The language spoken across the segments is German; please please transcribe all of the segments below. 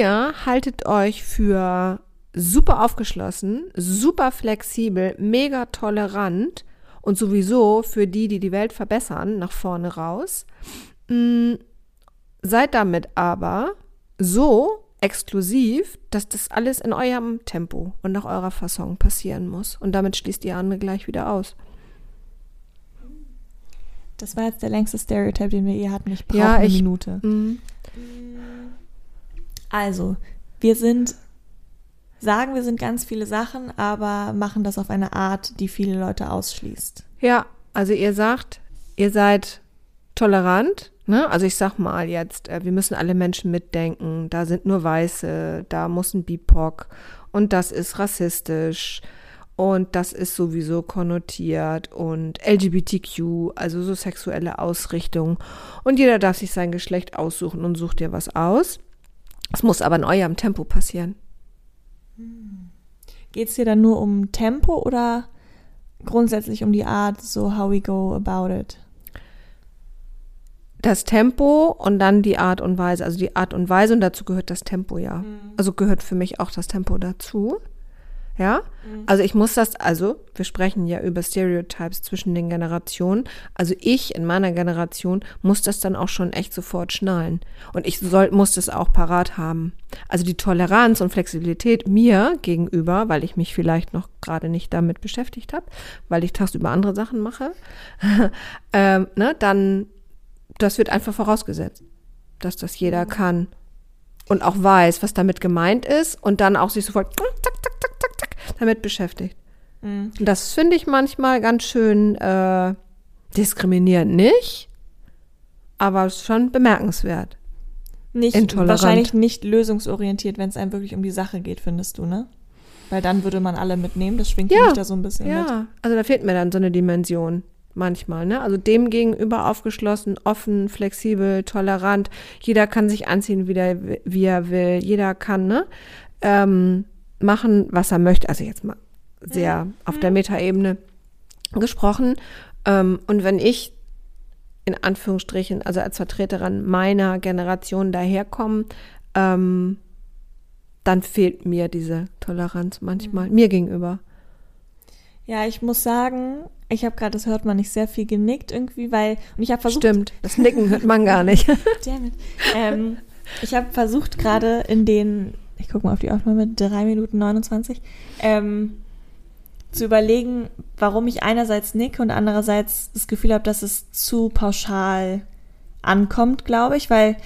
Ihr haltet euch für super aufgeschlossen, super flexibel, mega tolerant und sowieso für die, die die Welt verbessern, nach vorne raus. Mm, seid damit aber so exklusiv, dass das alles in eurem Tempo und nach eurer Fassung passieren muss. Und damit schließt ihr andere gleich wieder aus. Das war jetzt der längste Stereotype, den wir je hatten. Ich brauche Ja, eine ich- Minute. Mm. Also, wir sind, sagen wir sind ganz viele Sachen, aber machen das auf eine Art, die viele Leute ausschließt. Ja, also ihr sagt, ihr seid tolerant. Ne? Also ich sag mal jetzt, äh, wir müssen alle Menschen mitdenken. Da sind nur Weiße, da muss ein BIPOC und das ist rassistisch und das ist sowieso konnotiert und LGBTQ, also so sexuelle Ausrichtung. Und jeder darf sich sein Geschlecht aussuchen und sucht dir was aus. Es muss aber in eurem Tempo passieren. Geht es dir dann nur um Tempo oder grundsätzlich um die Art, so how we go about it? Das Tempo und dann die Art und Weise. Also die Art und Weise und dazu gehört das Tempo, ja. Also gehört für mich auch das Tempo dazu. Ja, also ich muss das, also wir sprechen ja über Stereotypes zwischen den Generationen. Also ich in meiner Generation muss das dann auch schon echt sofort schnallen. Und ich soll, muss das auch parat haben. Also die Toleranz und Flexibilität mir gegenüber, weil ich mich vielleicht noch gerade nicht damit beschäftigt habe, weil ich tagsüber andere Sachen mache, ähm, ne, dann, das wird einfach vorausgesetzt, dass das jeder kann und auch weiß, was damit gemeint ist und dann auch sich sofort zack, zack, zack, zack, zack, damit beschäftigt. Mhm. Und das finde ich manchmal ganz schön äh, diskriminierend, nicht? Aber schon bemerkenswert. Nicht, Intolerant. wahrscheinlich nicht lösungsorientiert, wenn es einem wirklich um die Sache geht, findest du, ne? Weil dann würde man alle mitnehmen, das schwingt Ja, mich da so ein bisschen mit. Ja, also da fehlt mir dann so eine Dimension manchmal, ne? Also dem gegenüber aufgeschlossen, offen, flexibel, tolerant. Jeder kann sich anziehen, wie, der, wie er will. Jeder kann, ne? Ähm, machen, was er möchte. Also jetzt mal sehr auf der Metaebene gesprochen. Ähm, und wenn ich in Anführungsstrichen, also als Vertreterin meiner Generation daherkomme, ähm, dann fehlt mir diese Toleranz manchmal, mir gegenüber. Ja, ich muss sagen, ich habe gerade, das hört man nicht, sehr viel genickt irgendwie, weil, und ich habe versucht, Stimmt, das Nicken hört man gar nicht. Damn it. Ähm, ich habe versucht gerade in den, ich gucke mal auf die Aufnahme, 3 Minuten 29, ähm, zu überlegen, warum ich einerseits nicke und andererseits das Gefühl habe, dass es zu pauschal ankommt, glaube ich, weil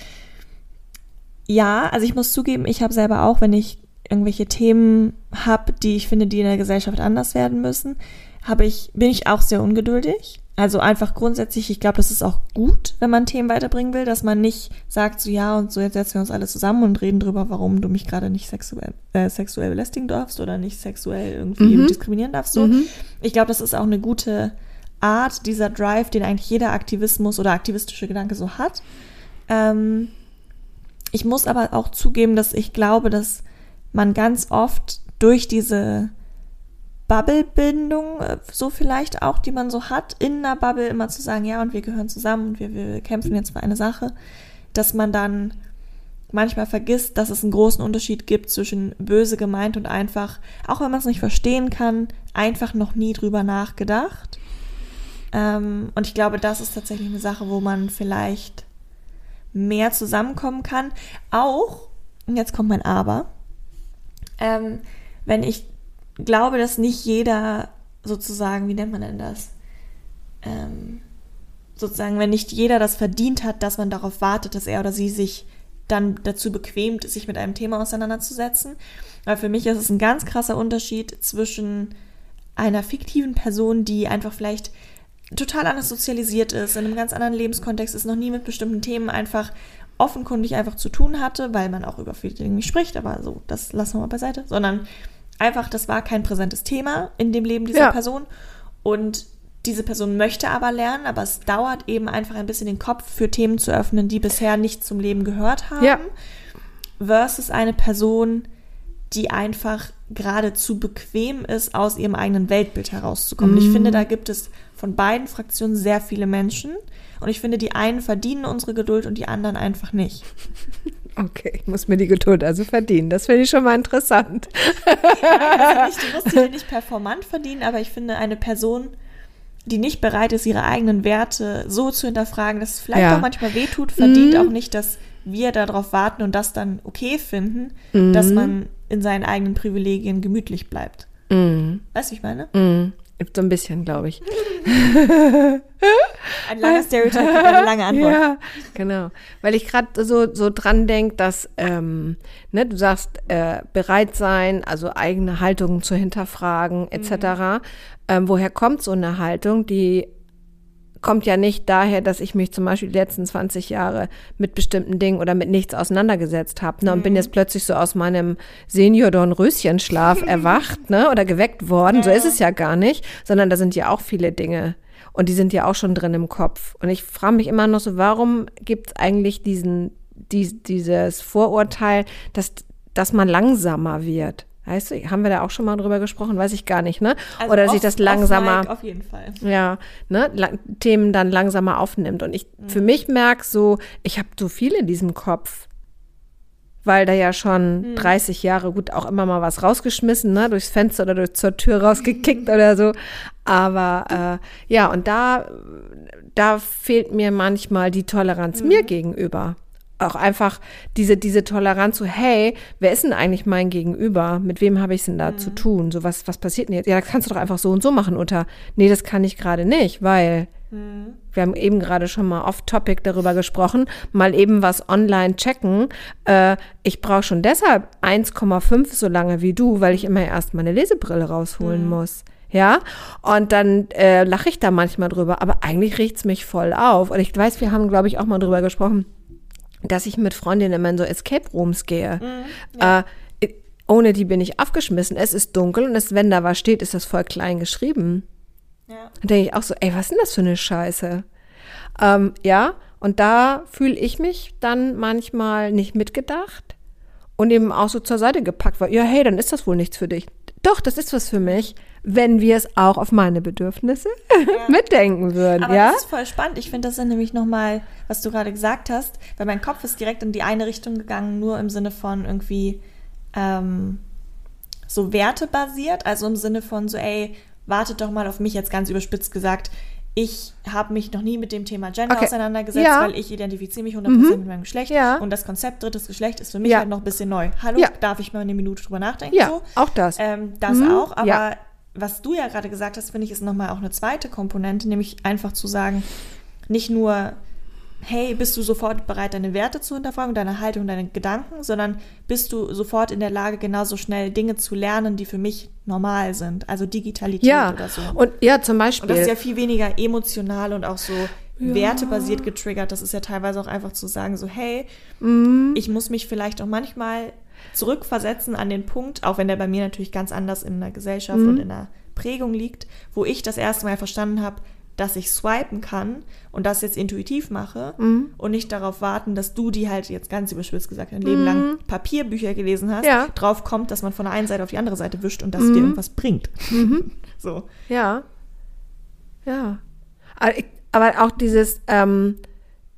ja, also ich muss zugeben, ich habe selber auch, wenn ich irgendwelche Themen habe, die ich finde, die in der Gesellschaft anders werden müssen, habe ich, bin ich auch sehr ungeduldig. Also einfach grundsätzlich, ich glaube, das ist auch gut, wenn man Themen weiterbringen will, dass man nicht sagt, so ja, und so jetzt setzen wir uns alle zusammen und reden drüber, warum du mich gerade nicht sexuell, äh, sexuell belästigen darfst oder nicht sexuell irgendwie Mhm. diskriminieren darfst. So. Mhm. Ich glaube, das ist auch eine gute Art, dieser Drive, den eigentlich jeder Aktivismus oder aktivistische Gedanke so hat. Ähm, ich muss aber auch zugeben, dass ich glaube, dass man ganz oft durch diese Bubble-Bindung, äh, so vielleicht auch, die man so hat, in einer Bubble immer zu sagen, ja, und wir gehören zusammen und wir, wir kämpfen jetzt für eine Sache, dass man dann manchmal vergisst, dass es einen großen Unterschied gibt zwischen böse gemeint und einfach, auch wenn man es nicht verstehen kann, einfach noch nie drüber nachgedacht. Ähm, und ich glaube, das ist tatsächlich eine Sache, wo man vielleicht mehr zusammenkommen kann. Auch, und jetzt kommt mein Aber, ähm, wenn ich glaube, dass nicht jeder sozusagen, wie nennt man denn das? Ähm, sozusagen, wenn nicht jeder das verdient hat, dass man darauf wartet, dass er oder sie sich dann dazu bequemt, sich mit einem Thema auseinanderzusetzen. Weil für mich ist es ein ganz krasser Unterschied zwischen einer fiktiven Person, die einfach vielleicht total anders sozialisiert ist, in einem ganz anderen Lebenskontext ist, noch nie mit bestimmten Themen einfach offenkundig einfach zu tun hatte, weil man auch über viele Dinge nicht spricht, aber so, das lassen wir mal beiseite, sondern einfach, das war kein präsentes Thema in dem Leben dieser Ja. Person. Und diese Person möchte aber lernen, aber es dauert eben einfach ein bisschen den Kopf für Themen zu öffnen, die bisher nicht zum Leben gehört haben. Ja. Versus eine Person, die einfach gerade zu bequem ist, aus ihrem eigenen Weltbild herauszukommen. Ich finde, da gibt es von beiden Fraktionen sehr viele Menschen. Und ich finde, die einen verdienen unsere Geduld und die anderen einfach nicht. Okay, ich muss mir die Geduld also verdienen. Das finde ich schon mal interessant. Also nicht, du musst sie dir nicht performant verdienen, aber ich finde, eine Person, die nicht bereit ist, ihre eigenen Werte so zu hinterfragen, dass es vielleicht Ja. auch manchmal wehtut, verdient auch nicht, dass wir darauf warten und das dann okay finden, dass man in seinen eigenen Privilegien gemütlich bleibt. Weißt du, wie ich meine? Mm, so ein bisschen, glaube ich. Ein langer Stereotyp, eine lange Antwort. Ja, genau. Weil ich gerade so, so dran denke, dass, ähm, ne, du sagst, äh, bereit sein, also eigene Haltungen zu hinterfragen, etc. Ähm, woher kommt so eine Haltung? Die kommt ja nicht daher, dass ich mich zum Beispiel die letzten 20 Jahre mit bestimmten Dingen oder mit nichts auseinandergesetzt habe ne, und bin jetzt plötzlich so aus meinem Senior-Dornröschenschlaf erwacht ne, oder geweckt worden. So ist es ja gar nicht, sondern da sind ja auch viele Dinge und die sind ja auch schon drin im Kopf. Und ich frage mich immer noch so, warum gibt es eigentlich diesen, dies, dieses Vorurteil, dass, dass man langsamer wird? Weißt du, haben wir da auch schon mal drüber gesprochen? Weiß ich gar nicht, ne? Also Oder sich das langsamer Mic Auf jeden Fall. ja, ne, lang, Themen dann langsamer aufnimmt. Und ich für mich merke so, ich habe so viel in diesem Kopf. Weil da ja schon 30 Jahre gut auch immer mal was rausgeschmissen, ne, durchs Fenster oder durch zur Tür rausgekickt oder so. Aber äh, ja, und da, da fehlt mir manchmal die Toleranz mir gegenüber. Auch einfach diese, diese Toleranz so, hey, wer ist denn eigentlich mein Gegenüber? Mit wem habe ich es denn da zu tun? So, was, was passiert denn jetzt? Ja, das kannst du doch einfach so und so machen, Uta. Nee, das kann ich gerade nicht, weil wir haben eben gerade schon mal off-topic darüber gesprochen, mal eben was online checken. Äh, ich brauche schon deshalb 1,5 so lange wie du, weil ich immer erst meine Lesebrille rausholen muss. Ja, und dann äh, lache ich da manchmal drüber, aber eigentlich riecht's mich voll auf. Und ich weiß, wir haben, glaube ich, auch mal drüber gesprochen, dass ich mit Freundinnen immer in so Escape Rooms gehe. äh, ohne die bin ich aufgeschmissen. Es ist dunkel und es, wenn da was steht, ist das voll klein geschrieben. Ja. Dann denke ich auch so, ey, was ist denn das für eine Scheiße? Ähm, ja, und da fühle ich mich dann manchmal nicht mitgedacht und eben auch so zur Seite gepackt, weil, ja, hey, dann ist das wohl nichts für dich. Doch, das ist was für mich, wenn wir es auch auf meine Bedürfnisse mitdenken würden, Aber ja? das ist voll spannend. Ich finde das dann nämlich nochmal, was du gerade gesagt hast, weil mein Kopf ist direkt in die eine Richtung gegangen, nur im Sinne von irgendwie ähm, so wertebasiert, also im Sinne von so, ey, wartet doch mal auf mich, jetzt ganz überspitzt gesagt. Ich habe mich noch nie mit dem Thema Gender Okay. auseinandergesetzt, Ja. weil ich identifiziere mich 100% mit meinem Geschlecht. Ja. Und das Konzept drittes Geschlecht ist für mich Ja. halt noch ein bisschen neu. Hallo, darf ich mal eine Minute drüber nachdenken? Ja, so? auch das. Ähm, das Mhm, auch, aber was du ja gerade gesagt hast, finde ich, ist nochmal auch eine zweite Komponente, nämlich einfach zu sagen, nicht nur, hey, bist du sofort bereit, deine Werte zu hinterfragen, deine Haltung, deine Gedanken, sondern bist du sofort in der Lage, genauso schnell Dinge zu lernen, die für mich normal sind, also Digitalität Ja, oder so. und ja, zum Beispiel. Und das ist ja viel weniger emotional und auch so wertebasiert getriggert. Das ist ja teilweise auch einfach zu sagen, so, hey, Mhm. ich muss mich vielleicht auch manchmal zurückversetzen an den Punkt, auch wenn der bei mir natürlich ganz anders in der Gesellschaft Mhm. und in der Prägung liegt, wo ich das erste Mal verstanden habe, dass ich swipen kann und das jetzt intuitiv mache Mhm. und nicht darauf warten, dass du die halt jetzt ganz überspitzt gesagt ein Leben lang Papierbücher gelesen hast, Mhm. Ja. Mhm. drauf kommt, dass man von der einen Seite auf die andere Seite wischt und das dir irgendwas bringt. So. Ja. Ja. Aber, ich, aber auch dieses, ähm,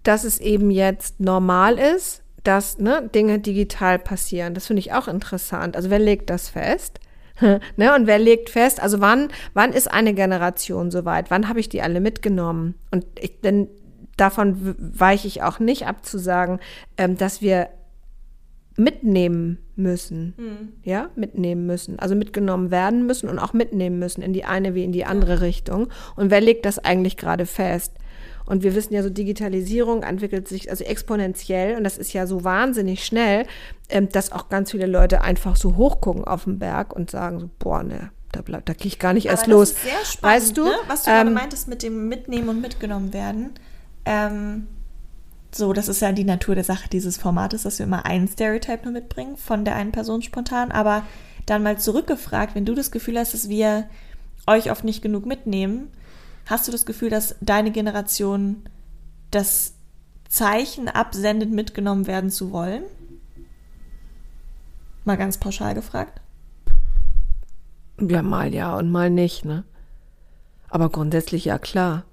dass es eben jetzt normal ist, dass ne, Dinge digital passieren. Das finde ich auch interessant. Also wer legt das fest? ne, und wer legt fest, also wann, wann ist eine Generation soweit? Wann habe ich die alle mitgenommen? Und ich, denn davon weiche ich auch nicht ab zu sagen, ähm, dass wir mitnehmen müssen. Ja, mitnehmen müssen. Also mitgenommen werden müssen und auch mitnehmen müssen in die eine wie in die andere Richtung. Und wer legt das eigentlich gerade fest? Und wir wissen ja, so Digitalisierung entwickelt sich also exponentiell und das ist ja so wahnsinnig schnell, ähm, dass auch ganz viele Leute einfach so hochgucken auf den Berg und sagen so, boah, ne, da bleibt, da gehe ich gar nicht erst Aber los. Ist sehr spannend, weißt du? ne? was du Ähm, meintest mit dem Mitnehmen und mitgenommen werden. Ähm, so, das ist ja die Natur der Sache dieses Formates, dass wir immer ein Stereotype nur mitbringen von der einen Person spontan, aber dann mal zurückgefragt, wenn du das Gefühl hast, dass wir euch oft nicht genug mitnehmen, hast du das Gefühl, dass deine Generation das Zeichen absendet, mitgenommen werden zu wollen? Mal ganz pauschal gefragt. Ja, mal ja und mal nicht, ne? Aber grundsätzlich ja klar.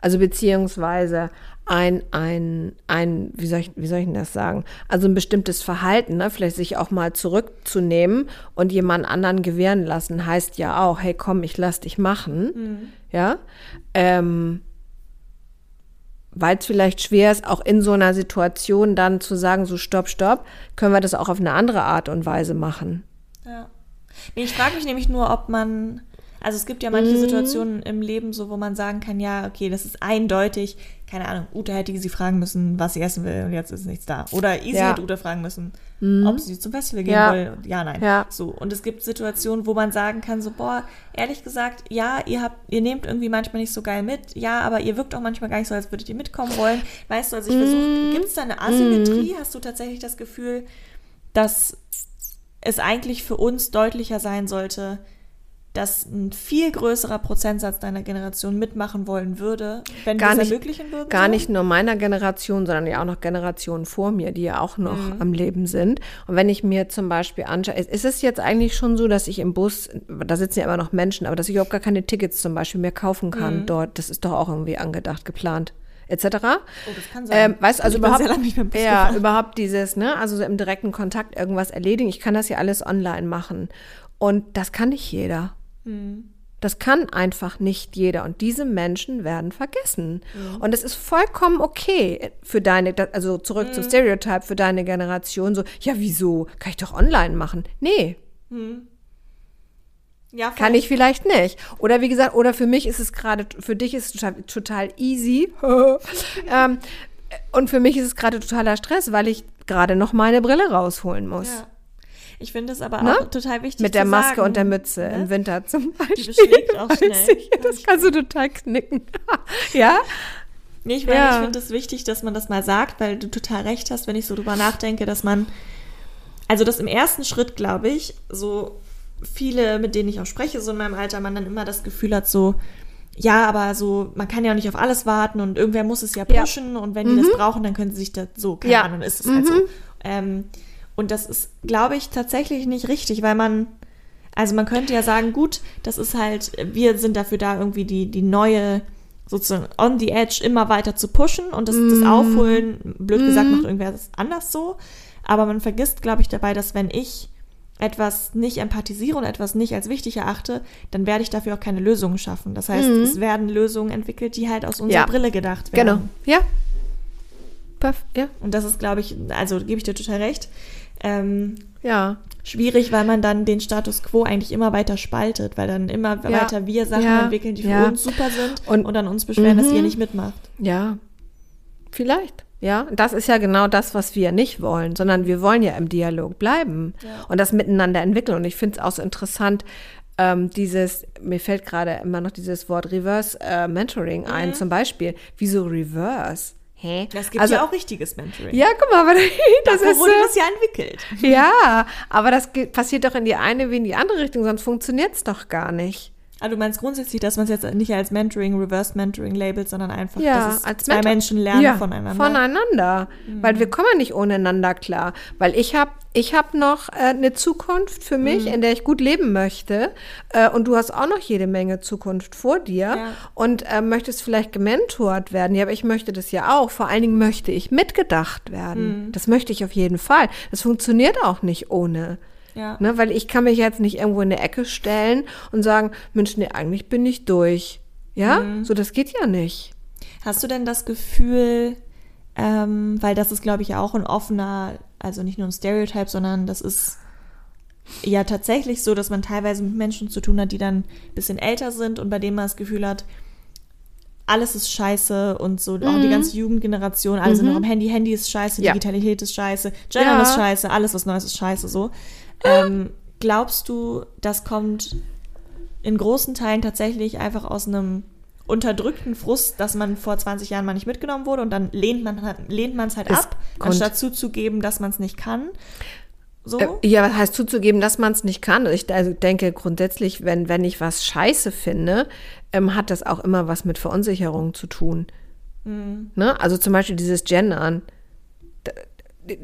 Also beziehungsweise ein, ein, ein, wie soll ich, wie soll ich denn das sagen? Also ein bestimmtes Verhalten, ne? vielleicht sich auch mal zurückzunehmen und jemand anderen gewähren lassen, heißt ja auch, hey komm, ich lass dich machen. Mhm. Ja. Ähm, weil es vielleicht schwer ist, auch in so einer Situation dann zu sagen, so stopp, stopp, können wir das auch auf eine andere Art und Weise machen. Ja. Nee, ich frage mich nämlich nur, ob man also es gibt ja manche mhm. Situationen im Leben so, wo man sagen kann, ja, okay, das ist eindeutig, keine Ahnung, Ute hätte sie fragen müssen, was sie essen will und jetzt ist nichts da. Oder Easy ja. hätte Ute fragen müssen, mhm. ob sie zum Festival gehen ja. will. Ja, nein. Ja. So. Und es gibt Situationen, wo man sagen kann, so, boah, ehrlich gesagt, ja, ihr habt, ihr nehmt irgendwie manchmal nicht so geil mit, ja, aber ihr wirkt auch manchmal gar nicht so, als würdet ihr mitkommen wollen. Weißt du, also ich mhm. versuche, gibt es da eine Asymmetrie? Mhm. Hast du tatsächlich das Gefühl, dass es eigentlich für uns deutlicher sein sollte, dass ein viel größerer Prozentsatz deiner Generation mitmachen wollen würde, wenn gar wir es ermöglichen würden? Gar so? nicht nur meiner Generation, sondern ja auch noch Generationen vor mir, die ja auch noch mhm. am Leben sind. Und wenn ich mir zum Beispiel anschaue, ist es jetzt eigentlich schon so, dass ich im Bus, da sitzen ja immer noch Menschen, aber dass ich überhaupt gar keine Tickets zum Beispiel mehr kaufen kann mhm. dort, das ist doch auch irgendwie angedacht, geplant etc. Oh, das kann sein. Ähm, weißt also überhaupt, ja, überhaupt dieses, ne, also so im direkten Kontakt irgendwas erledigen. Ich kann das ja alles online machen. Und das kann nicht jeder. Mhm. Das kann einfach nicht jeder. Und diese Menschen werden vergessen. Mhm. Und es ist vollkommen okay für deine, also zurück mhm. zum Stereotype, für deine Generation, so, ja, wieso? Kann ich doch online machen? Nee. Mhm. Ja, Kann ich vielleicht nicht. Oder wie gesagt, oder für mich ist es gerade, für dich ist es total, total easy. ähm, und für mich ist es gerade totaler Stress, weil ich gerade noch meine Brille rausholen muss. Ja. Ich finde es aber ne? auch total wichtig. Mit der Maske sagen, und der Mütze ne? im Winter zum Beispiel. Die beschlägt auch schnell. Ich, das kannst du total knicken. ja? Nee, ich meine, ja. ich finde es wichtig, dass man das mal sagt, weil du total recht hast, wenn ich so drüber nachdenke, dass man, also das im ersten Schritt, glaube ich, so viele, mit denen ich auch spreche, so in meinem Alter, man dann immer das Gefühl hat, so, ja, aber so, man kann ja auch nicht auf alles warten und irgendwer muss es ja pushen ja. und wenn die mhm. das brauchen, dann können sie sich da so, keine ja. Ahnung, ist es mhm. halt so. Ähm, und das ist, glaube ich, tatsächlich nicht richtig, weil man, also man könnte ja sagen, gut, das ist halt, wir sind dafür da, irgendwie die, die neue, sozusagen on the edge immer weiter zu pushen und das, mm. das Aufholen, blöd gesagt, mm. macht irgendwer das anders so. Aber man vergisst, glaube ich, dabei, dass wenn ich etwas nicht empathisiere und etwas nicht als wichtig erachte, dann werde ich dafür auch keine Lösungen schaffen. Das heißt, mm. es werden Lösungen entwickelt, die halt aus unserer ja. Brille gedacht werden. Genau, ja. Puff, ja. Und das ist, glaube ich, also gebe ich dir total recht ähm, ja. schwierig, weil man dann den Status quo eigentlich immer weiter spaltet, weil dann immer ja. weiter wir Sachen ja. entwickeln, die für ja. uns super sind und, und dann uns beschweren, mhm. dass ihr nicht mitmacht. Ja, vielleicht. Ja, das ist ja genau das, was wir nicht wollen, sondern wir wollen ja im Dialog bleiben und das miteinander entwickeln. Und ich finde es auch so interessant, ähm, dieses, mir fällt gerade immer noch dieses Wort Reverse äh, Mentoring ein, mhm. zum Beispiel. Wieso Reverse? Hä? Das gibt also, ja auch richtiges Mentoring. Ja, guck mal, aber das Davor ist wurde das ja entwickelt. Ja, aber das passiert doch in die eine wie in die andere Richtung, sonst funktioniert es doch gar nicht. Also du meinst grundsätzlich, dass man es jetzt nicht als Mentoring, Reverse Mentoring labelt, sondern einfach, ja, dass als zwei Mentor Menschen lernen ja, voneinander. Voneinander. Mhm. Weil wir kommen nicht ohne einander klar. Weil ich habe ich hab noch äh, eine Zukunft für mich, mhm. in der ich gut leben möchte. Äh, und du hast auch noch jede Menge Zukunft vor dir ja. und äh, möchtest vielleicht gementort werden. Ja, aber ich möchte das ja auch. Vor allen Dingen möchte ich mitgedacht werden. Mhm. Das möchte ich auf jeden Fall. Das funktioniert auch nicht ohne. Ja. Ne, weil ich kann mich jetzt nicht irgendwo in eine Ecke stellen und sagen, Mensch, nee, eigentlich bin ich durch. Ja, mhm. so das geht ja nicht. Hast du denn das Gefühl, ähm, weil das ist, glaube ich, auch ein offener, also nicht nur ein Stereotype, sondern das ist ja tatsächlich so, dass man teilweise mit Menschen zu tun hat, die dann ein bisschen älter sind und bei denen man das Gefühl hat, alles ist scheiße und so, mhm. auch die mhm. ganze Jugendgeneration, alle mhm. sind noch am Handy, Handy ist scheiße, ja. Digitalität ist scheiße, Gender ja. ist scheiße, alles was Neues ist scheiße, so. Ähm, glaubst du, das kommt in großen Teilen tatsächlich einfach aus einem unterdrückten Frust, dass man vor 20 Jahren mal nicht mitgenommen wurde und dann lehnt man lehnt man es halt ab, anstatt zuzugeben, dass man es nicht kann. So? Äh, ja, was heißt zuzugeben, dass man es nicht kann? Ich also denke grundsätzlich, wenn, wenn ich was scheiße finde, ähm, hat das auch immer was mit Verunsicherung zu tun. Mhm. Ne? Also zum Beispiel dieses Gendern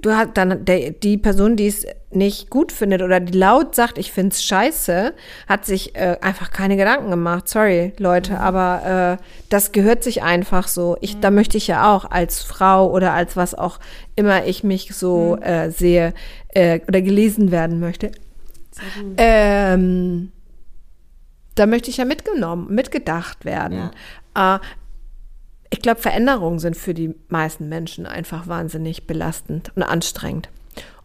du hast dann der, die Person, die es nicht gut findet oder die laut sagt, ich find's scheiße, hat sich äh, einfach keine Gedanken gemacht. Sorry, Leute, mhm. aber äh, das gehört sich einfach so. Ich, mhm. da möchte ich ja auch als Frau oder als was auch immer ich mich so mhm. äh, sehe äh, oder gelesen werden möchte. Ähm, da möchte ich ja mitgenommen, mitgedacht werden. Ja. Ich glaube, Veränderungen sind für die meisten Menschen einfach wahnsinnig belastend und anstrengend.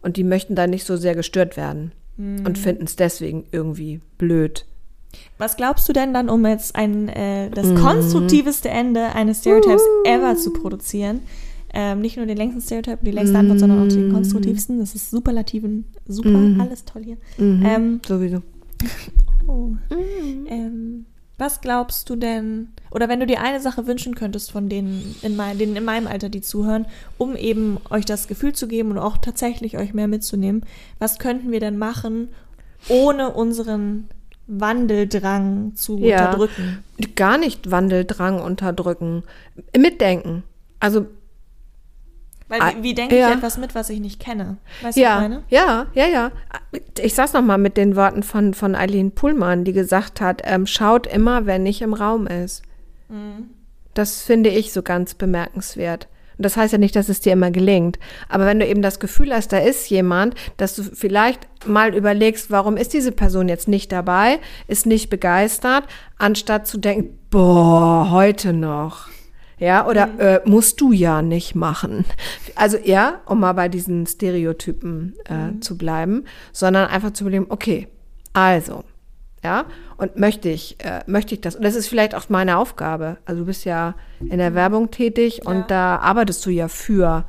Und die möchten da nicht so sehr gestört werden mhm. und finden es deswegen irgendwie blöd. Was glaubst du denn dann, um jetzt ein äh, das mhm. konstruktiveste Ende eines Stereotypes uh. ever zu produzieren? Ähm, nicht nur den längsten Stereotype, die längste Antwort, sondern auch den mhm. konstruktivsten. Das ist Superlativen, super, mhm. alles toll hier. Mhm. Ähm, Sowieso. oh. Ähm, was glaubst du denn, oder wenn du dir eine Sache wünschen könntest von denen in, mein, denen in meinem Alter, die zuhören, um eben euch das Gefühl zu geben und auch tatsächlich euch mehr mitzunehmen, was könnten wir denn machen, ohne unseren Wandeldrang zu ja, unterdrücken? Gar nicht Wandeldrang unterdrücken. Mitdenken. Also weil wie, wie denke ja. ich etwas mit, was ich nicht kenne? Weißt du, ja, was ich meine? Ja, ja, ja. Ich sag's nochmal mit den Worten von, von Eileen Pullmann, die gesagt hat, ähm, schaut immer, wenn ich im Raum ist. Mhm. Das finde ich so ganz bemerkenswert. Und das heißt ja nicht, dass es dir immer gelingt. Aber wenn du eben das Gefühl hast, da ist jemand, dass du vielleicht mal überlegst, warum ist diese Person jetzt nicht dabei, ist nicht begeistert, anstatt zu denken, boah, heute noch. Ja, oder mhm. äh, musst du ja nicht machen. Also ja, um mal bei diesen Stereotypen äh, mhm. zu bleiben, sondern einfach zu überlegen, okay, also, ja, und möchte ich, äh, möchte ich das? Und das ist vielleicht auch meine Aufgabe. Also du bist ja in der Werbung tätig ja. und da arbeitest du ja für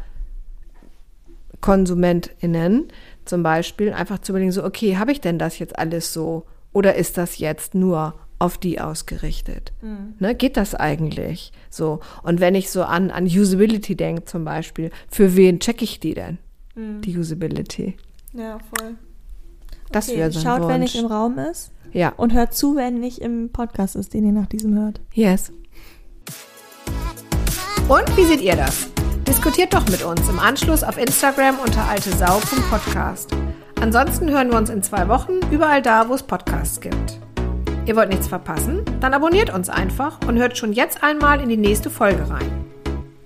KonsumentInnen zum Beispiel, einfach zu überlegen, so, okay, habe ich denn das jetzt alles so? Oder ist das jetzt nur auf die ausgerichtet. Mhm. Ne, geht das eigentlich so? Und wenn ich so an, an Usability denke zum Beispiel, für wen checke ich die denn? Mhm. Die Usability. Ja, voll. Das okay, wäre so Schaut, Wunsch. wenn ich im Raum ist. Ja. Und hört zu, wenn nicht im Podcast ist, den ihr nach diesem hört. Yes. Und wie seht ihr das? Diskutiert doch mit uns im Anschluss auf Instagram unter altesau.podcast. Ansonsten hören wir uns in zwei Wochen überall da, wo es Podcasts gibt. Ihr wollt nichts verpassen? Dann abonniert uns einfach und hört schon jetzt einmal in die nächste Folge rein.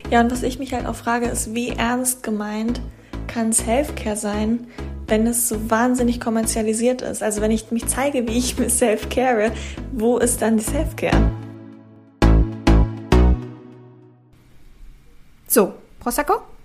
Ja, und was ich mich halt auch frage, ist, wie ernst gemeint kann Self-Care sein, wenn es so wahnsinnig kommerzialisiert ist? Also wenn ich mich zeige, wie ich mir Self-Care, wo ist dann die Self-Care? So, Prosecco?